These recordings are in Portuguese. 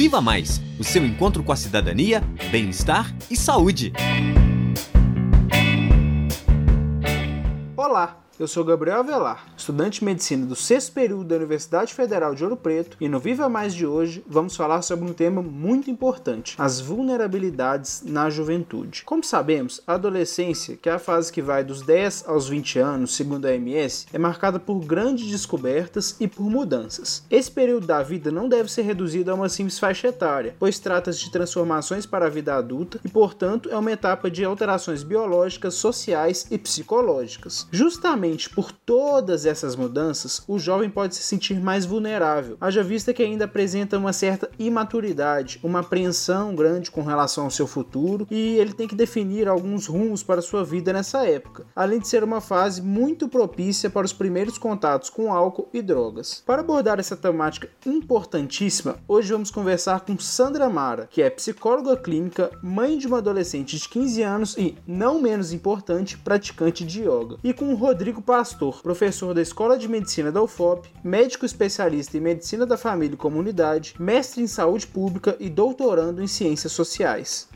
Viva Mais o seu encontro com a cidadania, bem-estar e saúde. Olá! Eu sou Gabriel Avelar, estudante de medicina do sexto período da Universidade Federal de Ouro Preto, e no Viva Mais de hoje vamos falar sobre um tema muito importante: as vulnerabilidades na juventude. Como sabemos, a adolescência, que é a fase que vai dos 10 aos 20 anos, segundo a OMS, é marcada por grandes descobertas e por mudanças. Esse período da vida não deve ser reduzido a uma simples faixa etária, pois trata-se de transformações para a vida adulta e, portanto, é uma etapa de alterações biológicas, sociais e psicológicas. Justamente Justamente por todas essas mudanças, o jovem pode se sentir mais vulnerável, haja vista que ainda apresenta uma certa imaturidade, uma apreensão grande com relação ao seu futuro e ele tem que definir alguns rumos para sua vida nessa época, além de ser uma fase muito propícia para os primeiros contatos com álcool e drogas. Para abordar essa temática importantíssima, hoje vamos conversar com Sandra Mara, que é psicóloga clínica, mãe de uma adolescente de 15 anos e, não menos importante, praticante de yoga, e com Rodrigo Rodrigo Pastor, professor da Escola de Medicina da UFOP, médico especialista em Medicina da Família e Comunidade, mestre em Saúde Pública e doutorando em Ciências Sociais.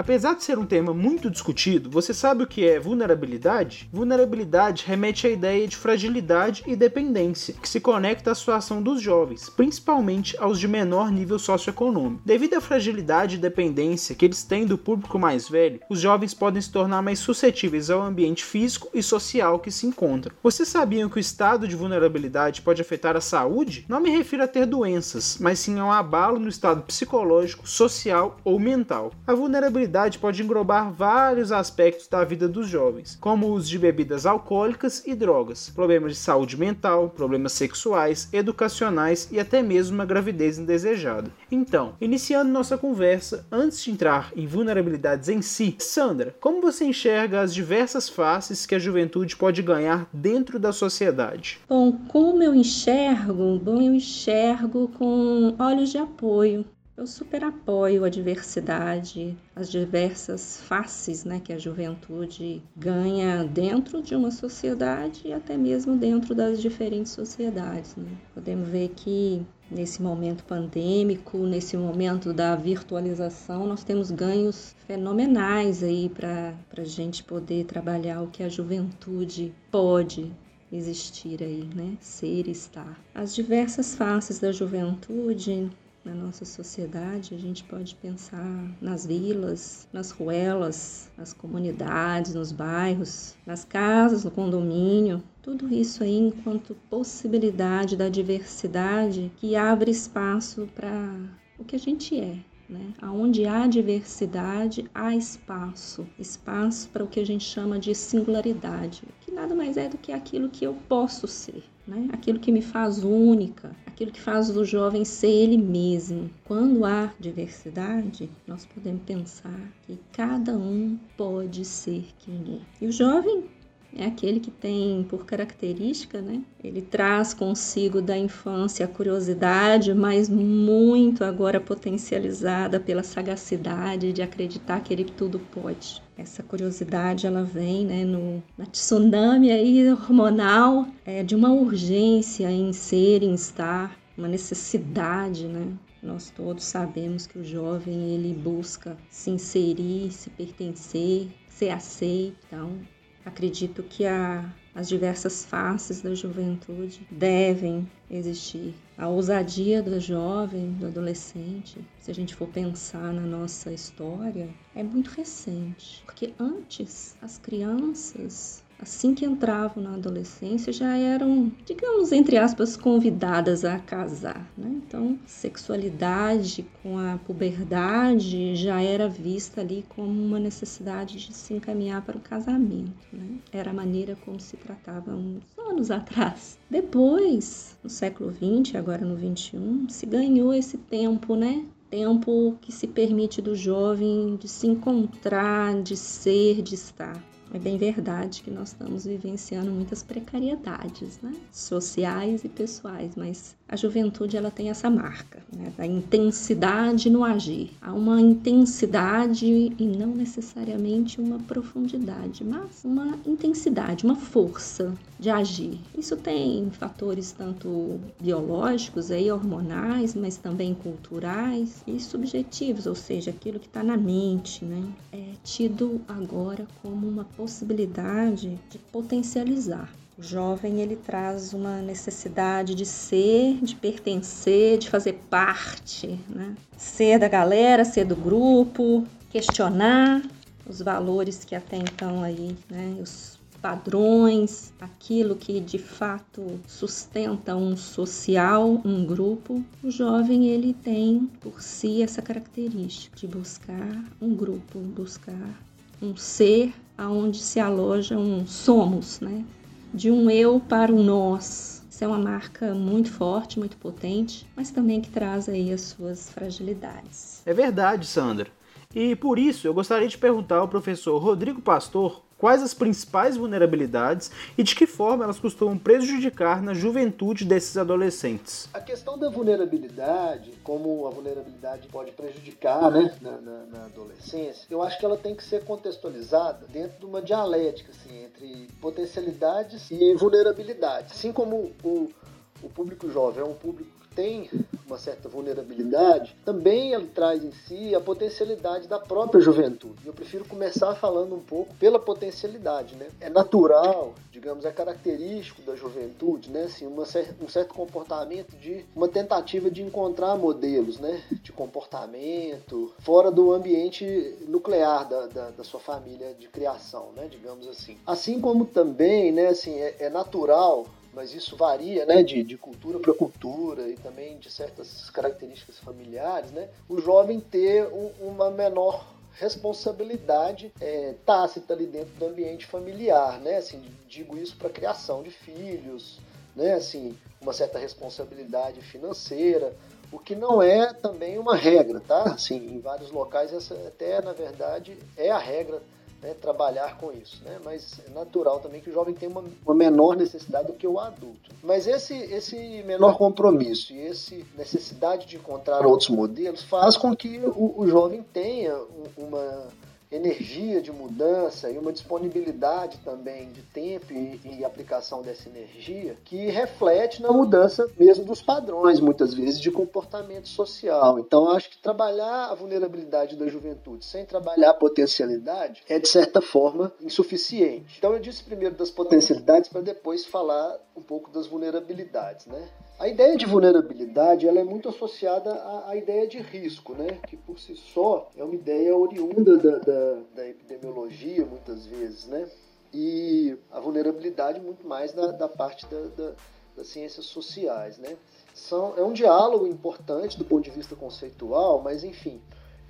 Apesar de ser um tema muito discutido, você sabe o que é vulnerabilidade? Vulnerabilidade remete à ideia de fragilidade e dependência, que se conecta à situação dos jovens, principalmente aos de menor nível socioeconômico. Devido à fragilidade e dependência que eles têm do público mais velho, os jovens podem se tornar mais suscetíveis ao ambiente físico e social que se encontram. Vocês sabiam que o estado de vulnerabilidade pode afetar a saúde? Não me refiro a ter doenças, mas sim a um abalo no estado psicológico, social ou mental. A vulnerabilidade pode englobar vários aspectos da vida dos jovens, como o uso de bebidas alcoólicas e drogas, problemas de saúde mental, problemas sexuais, educacionais e até mesmo uma gravidez indesejada. Então, iniciando nossa conversa, antes de entrar em vulnerabilidades em si, Sandra, como você enxerga as diversas faces que a juventude pode ganhar dentro da sociedade? Bom, como eu enxergo? Bom, eu enxergo com olhos de apoio. Eu super apoio a diversidade, as diversas faces né, que a juventude ganha dentro de uma sociedade e até mesmo dentro das diferentes sociedades. Né? Podemos ver que nesse momento pandêmico, nesse momento da virtualização, nós temos ganhos fenomenais aí para a gente poder trabalhar o que a juventude pode existir aí, né? Ser e estar. As diversas faces da juventude na nossa sociedade, a gente pode pensar nas vilas, nas ruelas, nas comunidades, nos bairros, nas casas, no condomínio. Tudo isso aí enquanto possibilidade da diversidade que abre espaço para o que a gente é, né? Onde há diversidade, há espaço. Espaço para o que a gente chama de singularidade, que nada mais é do que aquilo que eu posso ser, né? aquilo que me faz única, aquilo que faz o jovem ser ele mesmo. Quando há diversidade, nós podemos pensar que cada um pode ser quem é. E o jovem é aquele que tem por característica, né? Ele traz consigo da infância a curiosidade, mas muito agora potencializada pela sagacidade de acreditar que ele tudo pode. Essa curiosidade ela vem, né, no na tsunami aí hormonal é, de uma urgência em ser, em estar, uma necessidade, né? Nós todos sabemos que o jovem ele busca se inserir, se pertencer, ser aceito. Então, Acredito que a, as diversas faces da juventude devem existir. A ousadia do jovem, do adolescente, se a gente for pensar na nossa história, é muito recente. Porque antes, as crianças assim que entravam na adolescência, já eram, digamos, entre aspas, convidadas a casar. Né? Então, sexualidade com a puberdade já era vista ali como uma necessidade de se encaminhar para o casamento. Né? Era a maneira como se tratava uns anos atrás. Depois, no século XX, agora no XXI, se ganhou esse tempo, né? tempo que se permite do jovem de se encontrar, de ser, de estar. É bem verdade que nós estamos vivenciando muitas precariedades, né? Sociais e pessoais, mas a juventude ela tem essa marca, né? Da intensidade no agir. Há uma intensidade e não necessariamente uma profundidade, mas uma intensidade, uma força de agir. Isso tem fatores tanto biológicos, aí, hormonais, mas também culturais e subjetivos, ou seja, aquilo que está na mente, né? É tido agora como uma possibilidade de potencializar. O jovem ele traz uma necessidade de ser, de pertencer, de fazer parte, né? Ser da galera, ser do grupo, questionar os valores que até então aí, né, os padrões, aquilo que de fato sustenta um social, um grupo, o jovem ele tem por si essa característica de buscar um grupo, buscar um ser aonde se aloja um somos, né? De um eu para um nós. Isso é uma marca muito forte, muito potente, mas também que traz aí as suas fragilidades. É verdade, Sandra. E por isso eu gostaria de perguntar ao professor Rodrigo Pastor quais as principais vulnerabilidades e de que forma elas costumam prejudicar na juventude desses adolescentes. A questão da vulnerabilidade, como a vulnerabilidade pode prejudicar né, na, na, na adolescência, eu acho que ela tem que ser contextualizada dentro de uma dialética assim, entre potencialidades e vulnerabilidade. Assim como o, o público jovem é um público tem uma certa vulnerabilidade, também ele traz em si a potencialidade da própria juventude. Eu prefiro começar falando um pouco pela potencialidade, né? É natural, digamos, é característico da juventude, né? Assim, uma, um certo comportamento de uma tentativa de encontrar modelos, né? De comportamento fora do ambiente nuclear da, da, da sua família de criação, né? Digamos assim. Assim como também, né? Assim, é, é natural mas isso varia né, de, de cultura para cultura e também de certas características familiares, né, o jovem ter um, uma menor responsabilidade é, tácita ali dentro do ambiente familiar, né? Assim, digo isso para criação de filhos, né? Assim, uma certa responsabilidade financeira, o que não é também uma regra, tá? Assim, em vários locais essa até na verdade é a regra né, trabalhar com isso, né? Mas é natural também que o jovem tenha uma, uma, menor necessidade do que o adulto. Mas esse, esse menor compromisso e essa necessidade de encontrar outros modelos faz com que o, o jovem tenha uma energia de mudança e uma disponibilidade também de tempo e, e, aplicação dessa energia que reflete na mudança mesmo dos padrões, muitas vezes, de comportamento social. Então, acho que trabalhar a vulnerabilidade da juventude sem trabalhar a potencialidade é, de certa forma, insuficiente. Então, eu disse primeiro das potencialidades para depois falar um pouco das vulnerabilidades, né? A ideia de vulnerabilidade ela é muito associada à, à, ideia de risco, né? que por si só é uma ideia oriunda da, da, da epidemiologia, muitas vezes, né? e a vulnerabilidade muito mais da, da parte da, da, das ciências sociais. Né? São, é um diálogo importante do ponto de vista conceitual, mas enfim,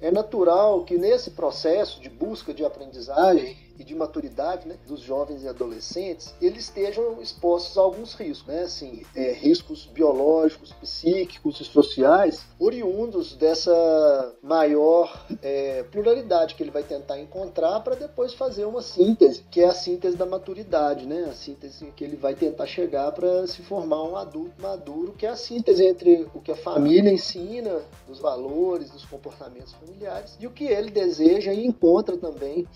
é natural que nesse processo de busca de aprendizagem e de maturidade né, dos jovens e adolescentes, eles estejam expostos a alguns riscos, né? Assim, é, riscos biológicos, psíquicos e sociais, oriundos dessa maior é, pluralidade que ele vai tentar encontrar para depois fazer uma síntese, que é a síntese da maturidade, né? A síntese que ele vai tentar chegar para se formar um adulto maduro, que é a síntese entre o que a família ensina, dos valores, dos comportamentos familiares, e o que ele deseja e encontra também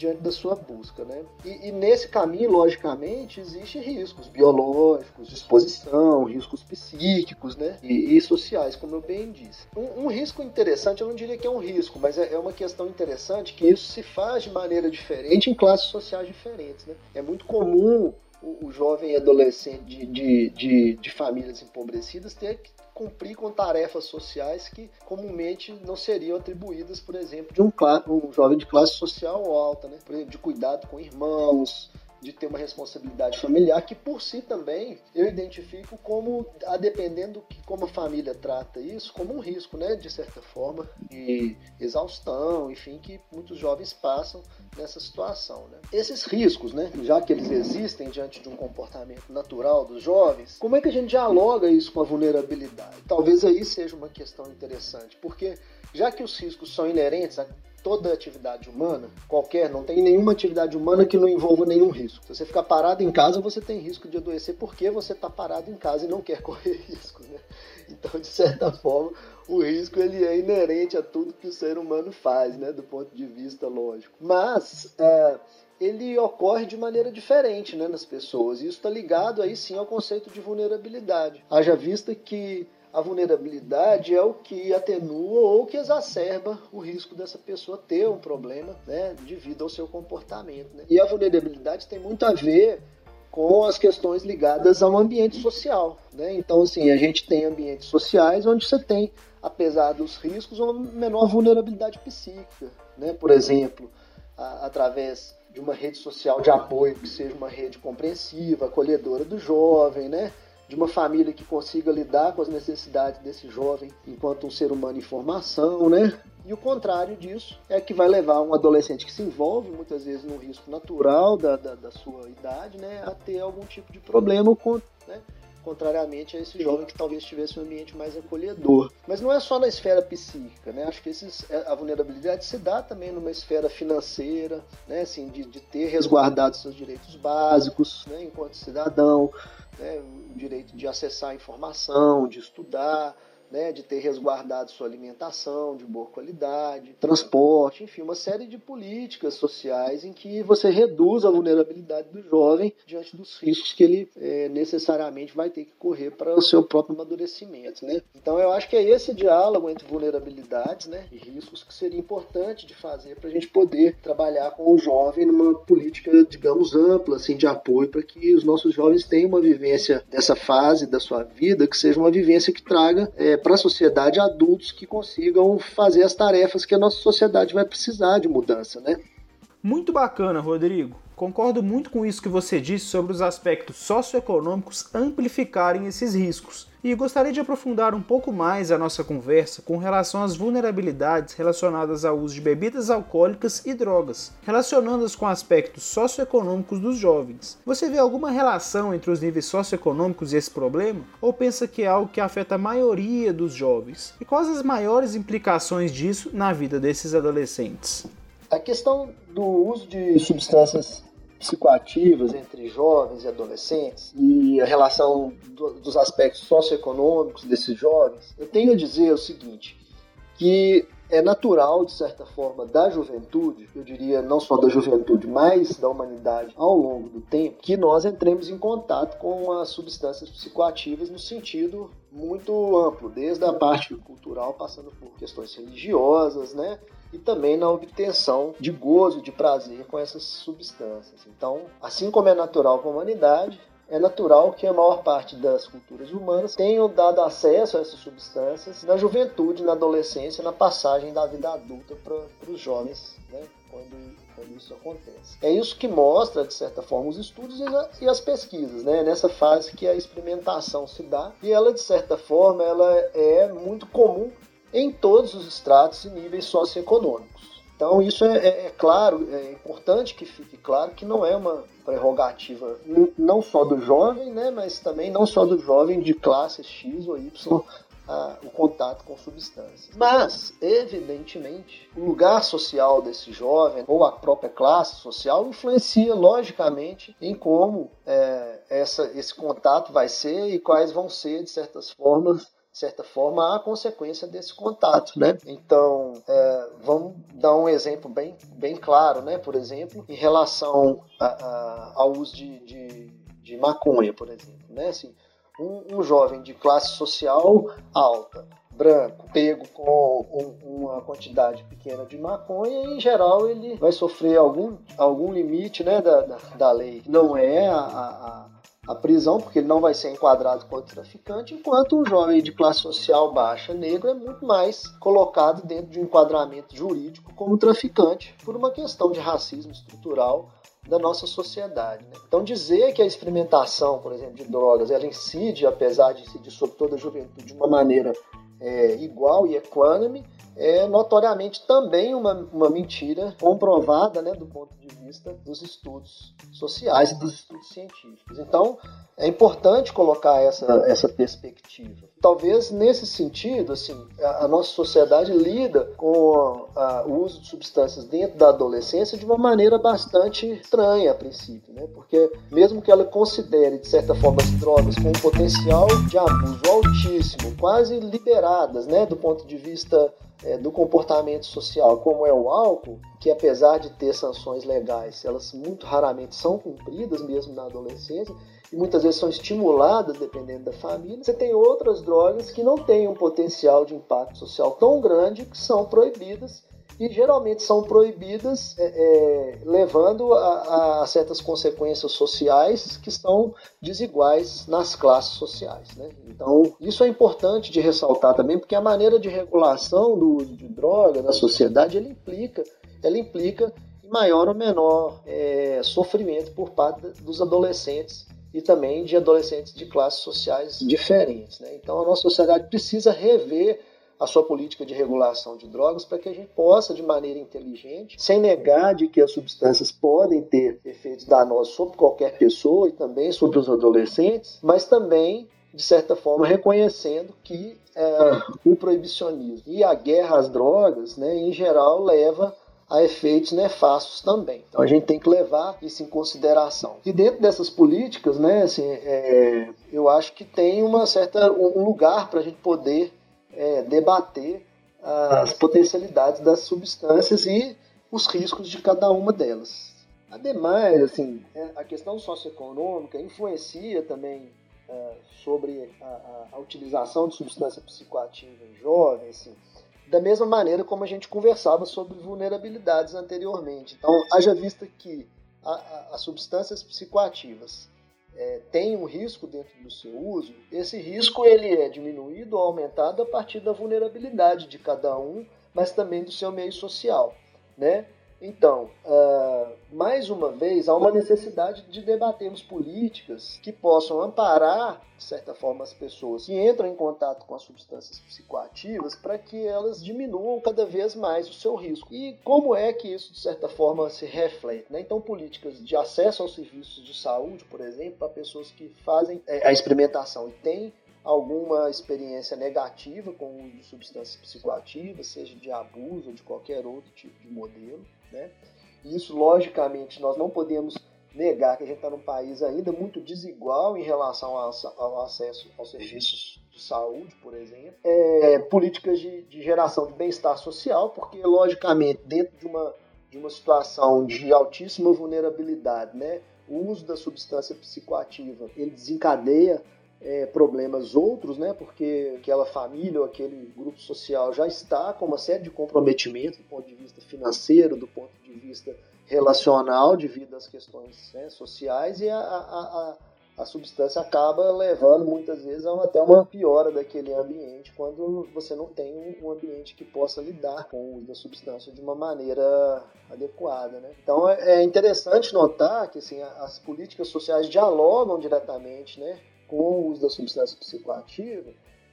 diante da sua busca, né? E, e, nesse caminho, logicamente, existem riscos biológicos, de exposição, riscos psíquicos, né? E, e sociais, como eu bem disse. Um, um, risco interessante, eu não diria que é um risco, mas é, é, uma questão interessante que isso se faz de maneira diferente em classes sociais diferentes, né? É muito comum o, o jovem adolescente de, de, de, de famílias empobrecidas ter que cumprir com tarefas sociais que comumente não seriam atribuídas, por exemplo, de um, um jovem de classe social alta, né? por exemplo, de cuidado com irmãos, de ter uma responsabilidade familiar que por si também eu identifico como a dependendo que como a família trata isso como um risco né de certa forma e exaustão enfim que muitos jovens passam nessa situação né. Esses riscos né já que eles existem diante de um comportamento natural dos jovens como é que a gente dialoga isso com a vulnerabilidade? Talvez aí seja uma questão interessante porque já que os riscos são inerentes a toda atividade humana, qualquer, não tem nenhuma atividade humana que não envolva nenhum risco. Se você ficar parado em casa, você tem risco de adoecer porque você está parado em casa e não quer correr riscos, né? Então, de certa forma, o risco ele é inerente a tudo que o ser humano faz, né? Do ponto de vista lógico. Mas é, ele ocorre de maneira diferente, né, nas pessoas. E isso está ligado aí sim ao conceito de vulnerabilidade. Haja vista que a vulnerabilidade é o que atenua ou que exacerba o risco dessa pessoa ter um problema né, devido ao seu comportamento. Né? E a vulnerabilidade tem muito a ver com as questões ligadas ao ambiente social. Né? Então, assim, a gente tem ambientes sociais onde você tem, apesar dos riscos, uma menor vulnerabilidade psíquica. Né? Por exemplo, a, através de uma rede social de apoio que seja uma rede compreensiva, acolhedora do jovem, né? De uma família que consiga lidar com as necessidades desse jovem enquanto um ser humano em formação, né? E o contrário disso é que vai levar um adolescente que se envolve muitas vezes num risco natural da, da, da sua idade, né, a ter algum tipo de problema com, né, contrariamente a esse jovem que talvez tivesse um ambiente mais acolhedor. Mas não é só na esfera psíquica, né? Acho que esses, é, a vulnerabilidade se dá também numa esfera financeira, né? Assim, de, de ter resguardado seus direitos básicos, né? Enquanto cidadão, né? o direito de acessar a informação, de estudar, né, de ter resguardado sua alimentação de boa qualidade, transporte, enfim, uma série de políticas sociais em que você reduz a vulnerabilidade do jovem diante dos riscos que ele é, necessariamente vai ter que correr para o seu próprio amadurecimento. Né? Então eu acho que é esse diálogo entre vulnerabilidades né, e riscos que seria importante de fazer para a gente poder trabalhar com o jovem numa política, digamos, ampla assim, de apoio para que os nossos jovens tenham uma vivência dessa fase da sua vida que seja uma vivência que traga é, para a sociedade adultos que consigam fazer as tarefas que a nossa sociedade vai precisar de mudança, né? Muito bacana, Rodrigo. Concordo muito com isso que você disse sobre os aspectos socioeconômicos amplificarem esses riscos. E gostaria de aprofundar um pouco mais a nossa conversa com relação às vulnerabilidades relacionadas ao uso de bebidas alcoólicas e drogas, relacionando-as com aspectos socioeconômicos dos jovens. Você vê alguma relação entre os níveis socioeconômicos e esse problema? Ou pensa que é algo que afeta a maioria dos jovens? E quais as maiores implicações disso na vida desses adolescentes? A questão do uso de substâncias psicoativas entre jovens e adolescentes e a relação do, dos aspectos socioeconômicos desses jovens, eu tenho a dizer o seguinte, que é natural, de certa forma, da juventude, eu diria não só da juventude, mas da humanidade ao longo do tempo, que nós entremos em contato com as substâncias psicoativas no sentido muito amplo, desde a parte cultural, passando por questões religiosas, né? e também na obtenção de gozo, de prazer com essas substâncias. Então, assim como é natural para a humanidade, é natural que a maior parte das culturas humanas tenham dado acesso a essas substâncias na juventude, na adolescência, na passagem da vida adulta para os jovens, né? quando, quando, isso acontece. É isso que mostra, de certa forma, os estudos e, a, e as pesquisas, né? nessa fase que a experimentação se dá, e ela, de certa forma, ela é muito comum em todos os estratos e níveis socioeconômicos. Então, isso é, é, é, claro, é importante que fique claro que não é uma prerrogativa não só do jovem, né, mas também não só do jovem de classe X ou Y, a, o contato com substâncias. Mas, evidentemente, o lugar social desse jovem ou a própria classe social influencia logicamente em como é, essa, esse contato vai ser e quais vão ser, de certas formas, de certa forma, a consequência desse contato, né? Então, é, vamos dar um exemplo bem, bem claro, né? Por exemplo, em relação a, a, ao uso de, de, de, maconha, por exemplo, né? Assim, um, um jovem de classe social alta, branco, pego com um, uma quantidade pequena de maconha, em geral ele vai sofrer algum, algum limite né, da, da, da lei. Não é a, a, a prisão, porque ele não vai ser enquadrado como traficante, enquanto um jovem de classe social baixa negro é muito mais colocado dentro de um enquadramento jurídico como traficante, por uma questão de racismo estrutural da nossa sociedade. Né? Então dizer que a experimentação, por exemplo, de drogas, ela incide, apesar de incidir sobre toda a juventude de uma maneira é, igual e equânime, é notoriamente também uma, uma mentira comprovada né, do ponto de vista dos estudos sociais e dos estudos científicos. Então, é importante colocar essa, essa perspectiva. Talvez nesse sentido, assim, a, nossa sociedade lida com a, o uso de substâncias dentro da adolescência de uma maneira bastante estranha a princípio, né? Porque mesmo que ela considere de certa forma as drogas com um potencial de abuso altíssimo, quase liberadas, né, do ponto de vista é, do comportamento social, como é o álcool, que apesar de ter sanções legais, elas muito raramente são cumpridas, mesmo na adolescência, e muitas vezes são estimuladas dependendo da família. Você tem outras drogas que não têm um potencial de impacto social tão grande que são proibidas e geralmente são proibidas é, é, levando a, a, certas consequências sociais que são desiguais nas classes sociais. Né? Então, isso é importante de ressaltar também, porque a maneira de regulação do uso de droga na sociedade ela implica, ela implica maior ou menor é, sofrimento por parte dos adolescentes e também de adolescentes de classes sociais diferentes. Né? Então, a nossa sociedade precisa rever a sua política de regulação de drogas para que a gente possa, de maneira inteligente, sem negar de que as substâncias podem ter efeitos danosos sobre qualquer pessoa e também sobre os adolescentes, mas também de certa forma reconhecendo que é, o proibicionismo e a guerra às drogas, né, em geral, leva a efeitos nefastos também. Então a gente tem que levar isso em consideração. E dentro dessas políticas, né, assim, é, eu acho que tem uma certa um lugar para a gente poder é, debater as potencialidades das substâncias e os riscos de cada uma delas. Ademais, assim, é, a questão socioeconômica influencia também é, sobre a, a, utilização de substância psicoativa em jovens, assim, da mesma maneira como a gente conversava sobre vulnerabilidades anteriormente. Então, haja vista que as substâncias psicoativas é, tem um risco dentro do seu uso, esse risco ele é diminuído ou aumentado a partir da vulnerabilidade de cada um, mas também do seu meio social, né? Então, uh, mais uma vez, há uma necessidade de debatermos políticas que possam amparar, de certa forma, as pessoas que entram em contato com as substâncias psicoativas para que elas diminuam cada vez mais o seu risco. E como é que isso, de certa forma, se reflete? Né? Então, políticas de acesso aos serviços de saúde, por exemplo, para pessoas que fazem é, a experimentação e têm alguma experiência negativa com o uso de substâncias psicoativas, seja de abuso ou de qualquer outro tipo de modelo. Né? E isso, logicamente, nós não podemos negar que a gente está num país ainda muito desigual em relação ao, acesso aos serviços de saúde, por exemplo. É, políticas de, de geração de bem-estar social, porque, logicamente, dentro de uma, de uma situação de altíssima vulnerabilidade, né, o uso da substância psicoativa ele desencadeia é, problemas outros, né? Porque aquela família ou aquele grupo social já está com uma série de comprometimentos do ponto de vista financeiro, do ponto de vista relacional, devido às questões né, sociais, e a, a, a, a, substância acaba levando muitas vezes a até uma piora daquele ambiente quando você não tem um ambiente que possa lidar com o uso da substância de uma maneira adequada. Né? Então é, é interessante notar que assim, as políticas sociais dialogam diretamente né, com o uso da substância psicoativa,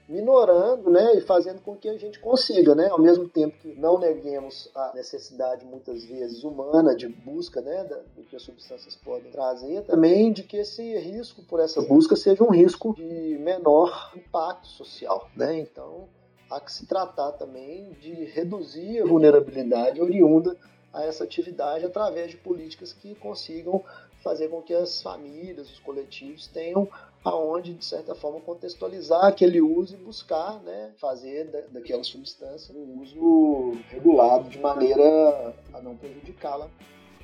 minorando né, e fazendo com que a gente consiga, né, ao mesmo tempo que não neguemos a necessidade, muitas vezes, humana de busca né, do que as substâncias podem trazer, também de que esse risco por essa busca seja um risco de menor impacto social. Né? Então, há que se tratar também de reduzir a vulnerabilidade oriunda a essa atividade através de políticas que consigam fazer com que as famílias, os coletivos tenham aonde de certa forma contextualizar aquele uso e buscar, né, fazer da, daquela substância um uso regulado de maneira a não prejudicá-la.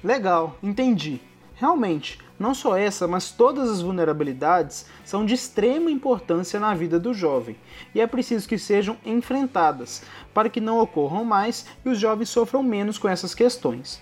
Legal, entendi. Realmente, não só essa, mas todas as vulnerabilidades são de extrema importância na vida do jovem e é preciso que sejam enfrentadas para que não ocorram mais e os jovens sofram menos com essas questões.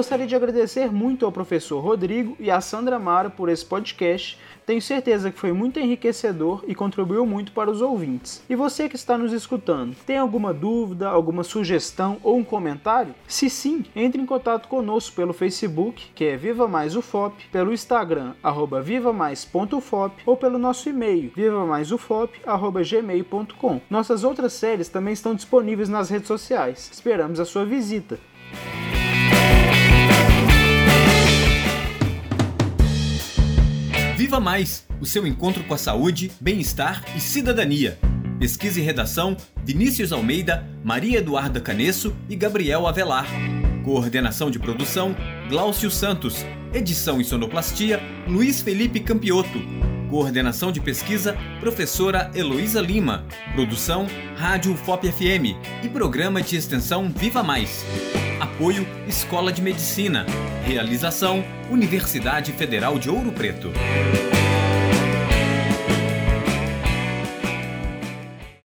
Gostaria de agradecer muito ao professor Rodrigo e à Sandra Mara por esse podcast tenho certeza que foi muito enriquecedor e contribuiu muito para os ouvintes. E você que está nos escutando, tem alguma dúvida, alguma sugestão ou um comentário? Se sim, entre em contato conosco pelo Facebook, que é Viva Mais UFOP, pelo Instagram, arroba vivamais.ufop ou pelo nosso e-mail, vivamaisufop.gmail.com. Nossas outras séries também estão disponíveis nas redes sociais. Esperamos a sua visita. Viva Mais, o seu encontro com a saúde, bem-estar e cidadania. Pesquisa e redação: Vinícius Almeida, Maria Eduarda Canesso e Gabriel Avelar. Coordenação de produção: Glaucio Santos. Edição e sonoplastia: Luiz Felipe Campioto. Coordenação de pesquisa: Professora Heloísa Lima. Produção: Rádio FOP FM e Programa de Extensão Viva Mais. Apoio: Escola de Medicina. Realização: Universidade Federal de Ouro Preto.